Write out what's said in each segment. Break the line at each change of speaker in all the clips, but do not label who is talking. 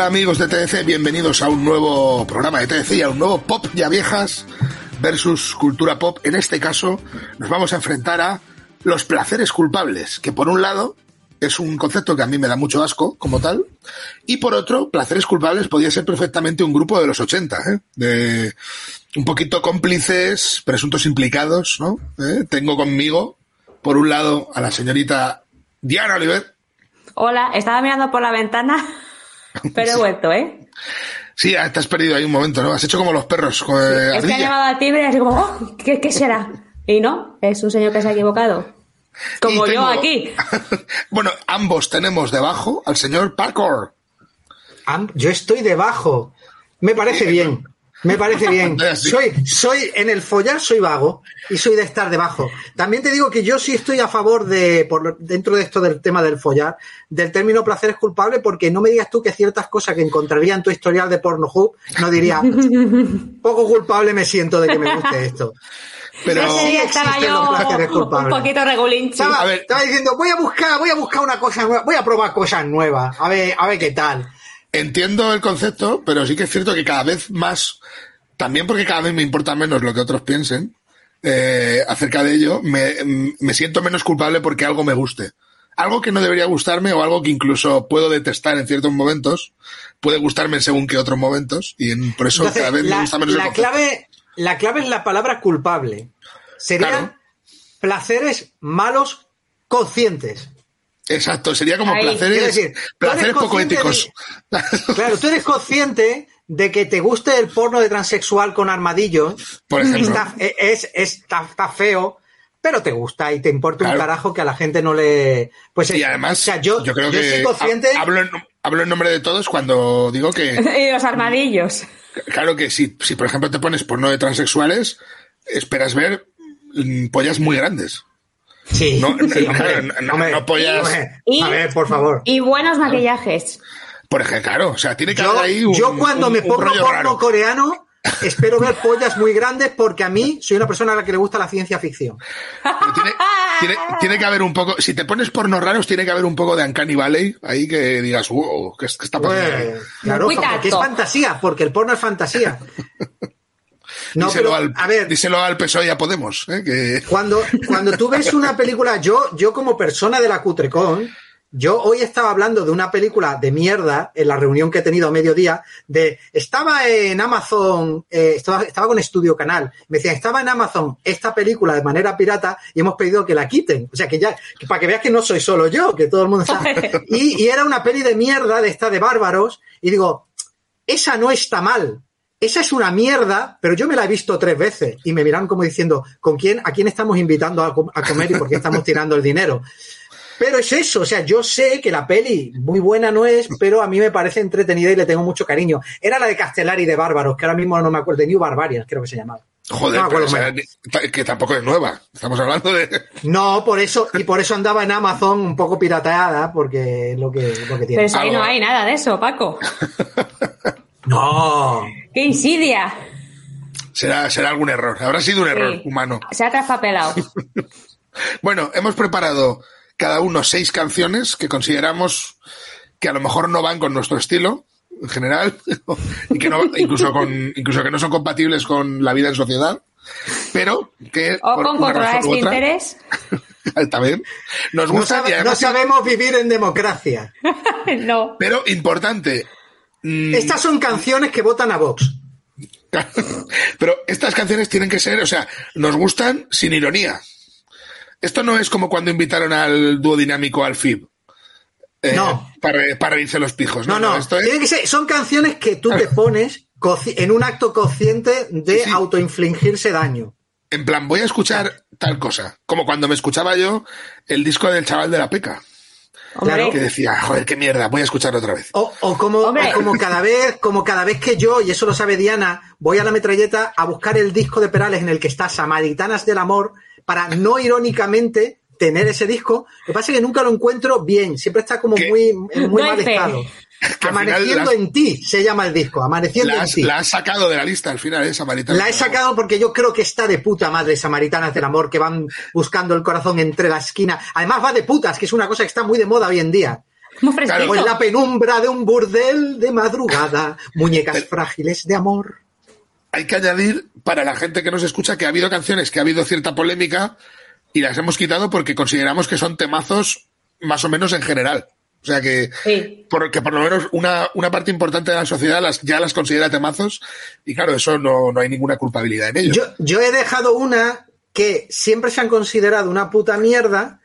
Hola amigos de TDC, bienvenidos a un nuevo programa de TDC y a un nuevo Pop ya viejas versus cultura pop. En este caso nos vamos a enfrentar a los placeres culpables, que por un lado es un concepto que a mí me da mucho asco como tal, y por otro, placeres culpables podría ser perfectamente un grupo de los 80, ¿eh? de un poquito cómplices, presuntos implicados, ¿no? ¿Eh? Tengo conmigo, por un lado, a la señorita Diana Oliver.
Hola, estaba mirando por la ventana, pero he vuelto, ¿eh?
Sí, te has perdido ahí un momento, ¿no? Has hecho como los perros. Con,
Es que ha llamado al timbre y así como, oh, ¿qué, qué será? Y no, es un señor que se ha equivocado. Como yo aquí.
bueno, ambos tenemos debajo al señor Parkour.
Yo estoy debajo. Me parece bien. Me parece bien.
Sí.
Soy, soy, en el follar soy vago y soy de estar debajo. También te digo que yo sí estoy a favor de, por, lo- dentro de esto del tema del follar, del término placer es culpable, porque no me digas tú que ciertas cosas que encontraría en tu historial de Pornhub, no diría, poco culpable me siento de que me guste esto.
Pero,
Ese día estaba yo un poquito regulinchi.
Estaba, estaba diciendo, voy a buscar, voy a buscar una cosa nueva, voy a probar cosas nuevas, a ver, a ver qué tal.
Entiendo el concepto, pero sí que es cierto que cada vez más, también porque cada vez me importa menos lo que otros piensen eh, acerca de ello, me, me siento menos culpable porque algo me guste. Algo que no debería gustarme o algo que incluso puedo detestar en ciertos momentos, puede gustarme en según que otros momentos, y en- por eso
Entonces,
cada vez me
la,
gusta menos
la clave, la clave es la palabra culpable. Serían
Claro.
placeres malos conscientes.
Exacto, sería como
Ahí,
placeres,
decir,
placeres
eres
poco éticos.
Claro, tú eres consciente de que te guste el porno de transexual con armadillos.
Por ejemplo.
Está, es, es- está, está feo, pero te gusta y te importa un carajo que a la gente no le. Pues
Y además,
o sea, yo,
yo creo
yo
que
soy consciente.
ha- hablo, en, hablo en nombre de todos cuando digo que,
Y los armadillos.
claro que si, si por ejemplo te pones porno de transexuales, esperas ver mm, pollas muy grandes.
Sí,
No,
sí,
no,
hombre,
no, no,
hombre,
no pollas.
hombre,
Y-
A ver, por favor.
Y buenos maquillajes.
Por ejemplo, claro, o sea, tiene que
Yo,
haber ahí un,
yo cuando
un-
me pongo porno
raro.
coreano, espero ver pollas muy grandes porque a mí soy una persona a la que le gusta la ciencia ficción.
Tiene, tiene, tiene que haber un poco, si te pones porno raros, tiene que haber un poco de Uncanny Valley, ahí que digas, wow, ¿qué, qué está pasando? ahí?".
Pues, claro, porque es fantasía, porque el porno es fantasía. No,
díselo,
pero,
al,
a ver,
díselo al PSOE y a Podemos, ¿eh? que
cuando, cuando tú ves una película, yo, yo como persona de la Cutrecon, yo hoy estaba hablando de una película de mierda en la reunión que he tenido a mediodía, de estaba en Amazon, eh, estaba, estaba con Estudio Canal, me decían, estaba en Amazon esta película de manera pirata y hemos pedido que la quiten. O sea, que ya, que para que veas que no soy solo yo, que todo el mundo sabe. Y, y era una peli de mierda, de esta de bárbaros, y digo, esa no está mal. Esa es una mierda, pero yo me la he visto tres veces y me miran como diciendo, ¿con quién, a quién estamos invitando a, com- a comer y por qué estamos tirando el dinero? Pero es eso, o sea, yo sé que la peli muy buena no es, pero a mí me parece entretenida y le tengo mucho cariño. Era la de Castellari de Bárbaros, que ahora mismo no me acuerdo, de New Barbarians, creo que se llamaba.
joder,
No
pero, o sea, que tampoco es nueva. Estamos hablando de.
No, por eso, y por eso andaba en Amazon un poco pirateada, porque es lo que, lo que tiene.
Pero si ahí no hay nada de eso, Paco.
No.
¡Qué insidia!
Será, será algún error. Habrá sido un error
Sí.
humano.
Se ha traspapelado.
Bueno, hemos preparado cada uno seis canciones que consideramos que a lo mejor no van con nuestro estilo en general y que no, incluso con incluso que no son compatibles con la vida en sociedad, pero que
O
por
con
una
controlar
otra,
interés.
también nos
No,
gusta
sabe-
y
no sabemos vivir en democracia.
no.
pero importante. Mm,
Estas son canciones que votan a Vox.
Pero estas canciones tienen que ser, o sea, nos gustan sin ironía. Esto no es como cuando invitaron al dúo dinámico al FIB. Eh,
No.
Para, para irse los pijos.
No, no,
esto es-
tiene que ser, son canciones que tú te pones en un acto consciente de
Sí, sí.
autoinfligirse daño.
En plan, voy a escuchar tal cosa. Como cuando me escuchaba yo el disco del chaval de la peca.
Hombre,
Claro
Que decía, joder, qué mierda, voy a escucharlo otra vez.
O, o como, o como cada vez, como cada vez que yo, y eso lo sabe Diana, voy a la metralleta a buscar el disco de Perales en el que está Samaritanas del Amor, para no irónicamente tener ese disco. Lo que pasa es que nunca lo encuentro bien, siempre está como
¿Qué?
muy, en muy
No
mal
fe.
Que final
Amaneciendo en ti se llama el disco, Amaneciendo en ti.
la has sacado de la lista al final, esa Marita.
La he sacado porque yo creo que está de puta madre Samaritanas del Amor, que van buscando el corazón entre la esquina. Además va de putas, que es una cosa que está muy de moda hoy en día.
muy fresquito.
O en la penumbra de un burdel de madrugada, muñecas frágiles de amor.
Hay que añadir, para la gente que nos escucha, que ha habido canciones que ha habido cierta polémica y las hemos quitado porque consideramos que son temazos más o menos en general. O sea que,
Sí.
porque por lo menos una, una parte importante de la sociedad las, ya las considera temazos y claro, eso no, no hay ninguna culpabilidad en ello.
Yo, yo he dejado una que siempre se han considerado una puta mierda,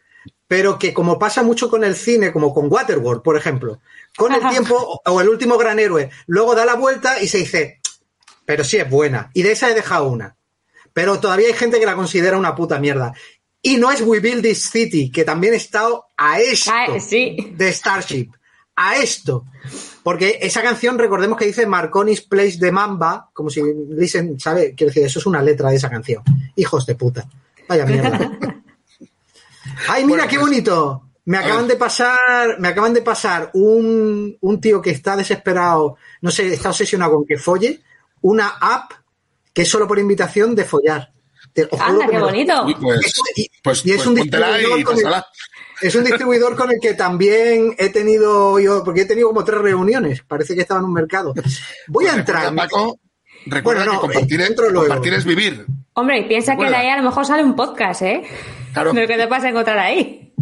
pero que como pasa mucho con el cine, como con Waterworld, por ejemplo, con el
Ajá.
tiempo, o- o el último gran héroe, luego da la vuelta y se dice, pero sí es buena. Y de esa he dejado una. Pero todavía hay gente que la considera una puta mierda. Y no es We Build This City, que también he estado a esto
Ah, sí.
de Starship. A esto. Porque esa canción, recordemos que dice Marconi's Place de Mamba, como si dicen, ¿sabe? Quiero decir, eso es una letra de esa canción. Hijos de puta. Vaya mierda. Ay, mira
Bueno,
qué
pues,
bonito. Me
a
acaban de pasar, me acaban de pasar un, un tío que está desesperado, no sé, está obsesionado con que folle, una app que es solo por invitación de follar. Te- juro
Anda, qué bonito.
Pues,
y-
pues,
y es
pues
un distribuidor
y
con el-. Es un distribuidor con el que también he tenido yo, porque he tenido como tres reuniones. Parece que estaba en un mercado. Voy a
Pues
entrar.
recuerda, Paco, recuerda
Bueno, no,
que compartir,
luego.
compartir es vivir.
Hombre, y piensa que de ahí a lo mejor sale un podcast, ¿eh?
Claro.
Lo que te vas a encontrar ahí.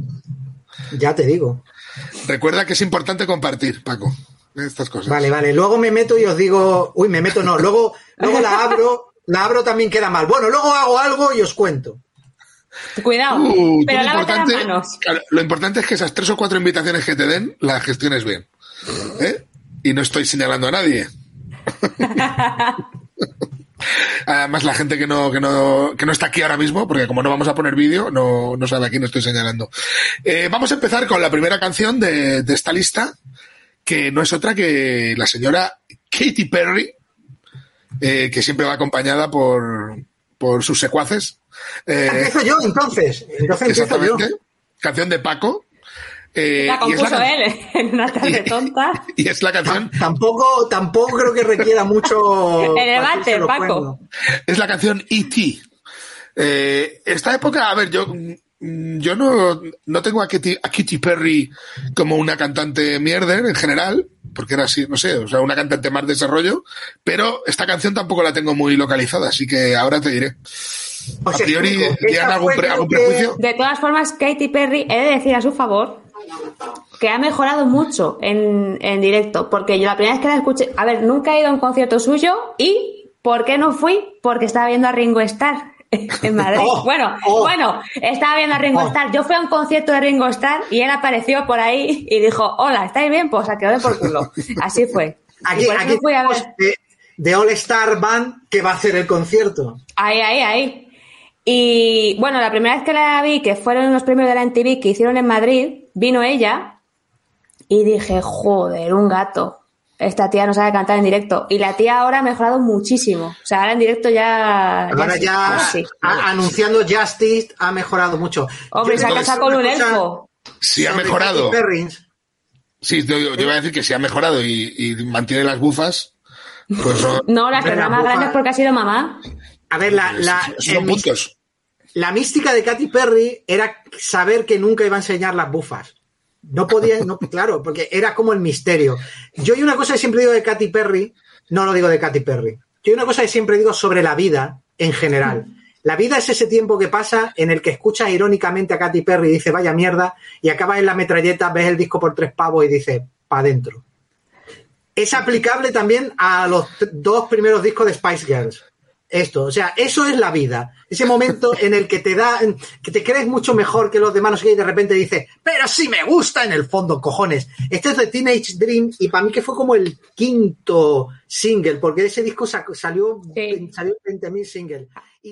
Ya te digo.
Recuerda que es importante compartir, Paco. Estas cosas.
Vale, vale. Luego me meto y os digo. Uy, me meto no. Luego, luego la abro. La abro también queda mal. Bueno, luego hago algo y os cuento.
Cuidado.
Uh,
pero lávate las manos.
lo importante es que esas tres o cuatro invitaciones que te den las gestiones bien. ¿eh? Y no estoy señalando a nadie. Además, la gente que no, que, no, que no está aquí ahora mismo, porque como no vamos a poner vídeo, no, no sabe a quién estoy señalando. Eh, vamos a empezar con la primera canción de, de esta lista, que no es otra que la señora Katy Perry, eh, que siempre va acompañada por, por sus secuaces. Eh,
Empiezo yo, entonces. Entonces empiezo yo.
Exactamente. Canción de Paco. Eh,
La
y, es la,
compuso
can-
él en una tarde tonta.
y es la canción,
Tampoco, tampoco creo que requiera mucho.
El debate, Paco.
es la canción E.T. Eh, esta época, a ver, yo, yo no, no tengo a Katy, a Katy Perry como una cantante mierder en general, porque era así, no sé, o sea, una cantante más de desarrollo, pero esta canción tampoco la tengo muy localizada, así que ahora te diré. A priori,
explico.
¿tienen
Esta
algún, pre- algún prejuicio?
De todas formas, Katy Perry, he de decir a su favor que ha mejorado mucho en, en directo, porque yo la primera vez que la escuché, a ver, nunca he ido a un concierto suyo y ¿por qué no fui? Porque estaba viendo a Ringo Starr en Madrid.
Oh,
bueno,
oh.
bueno, estaba viendo a Ringo
Oh.
Starr. Yo fui a un concierto de Ringo Starr y él apareció por ahí y dijo, hola, ¿estáis bien? Pues a quedar por culo. Así fue.
Aquí, aquí
fui a ver.
de All Star Band que va a hacer el concierto.
Ahí, ahí, ahí. Y bueno, la primera vez que la vi, que fueron los premios de la MTV que hicieron en Madrid, vino ella y dije, joder, un gato. Esta tía no sabe cantar en directo. Y la tía ahora ha mejorado muchísimo. O sea, ahora en directo ya.
Ahora
sí,
ya,
sí.
a- anunciando Justice ha mejorado mucho.
Hombre,
Yo
se ha casado con un elfo.
Si ha mejorado. Sí, yo, yo iba a decir que si ha mejorado y, y mantiene las bufas, pues son,
No, las
la
más
bufa-
grande es porque ha sido mamá.
A ver, la, la,
son puntos.
la mística de Katy Perry era saber que nunca iba a enseñar las bufas. No podía, no, claro, porque era como el misterio. Yo hay una cosa que siempre digo de Katy Perry, no lo digo de Katy Perry. Yo hay una cosa que siempre digo sobre la vida en general. La vida es ese tiempo que pasa en el que escuchas irónicamente a Katy Perry y dice vaya mierda y acabas en la metralleta, ves el disco por tres pavos y dices pa' adentro. es aplicable también a los dos primeros discos de Spice Girls. Esto, o sea, eso es la vida. Ese momento en el que te da, que te crees mucho mejor que los demás, no sé qué, y de repente dices, pero sí me gusta en el fondo, cojones. Este es de Teenage Dream y para mí que fue como el quinto single, porque ese disco salió,
Sí.
salió 20.000 singles. Y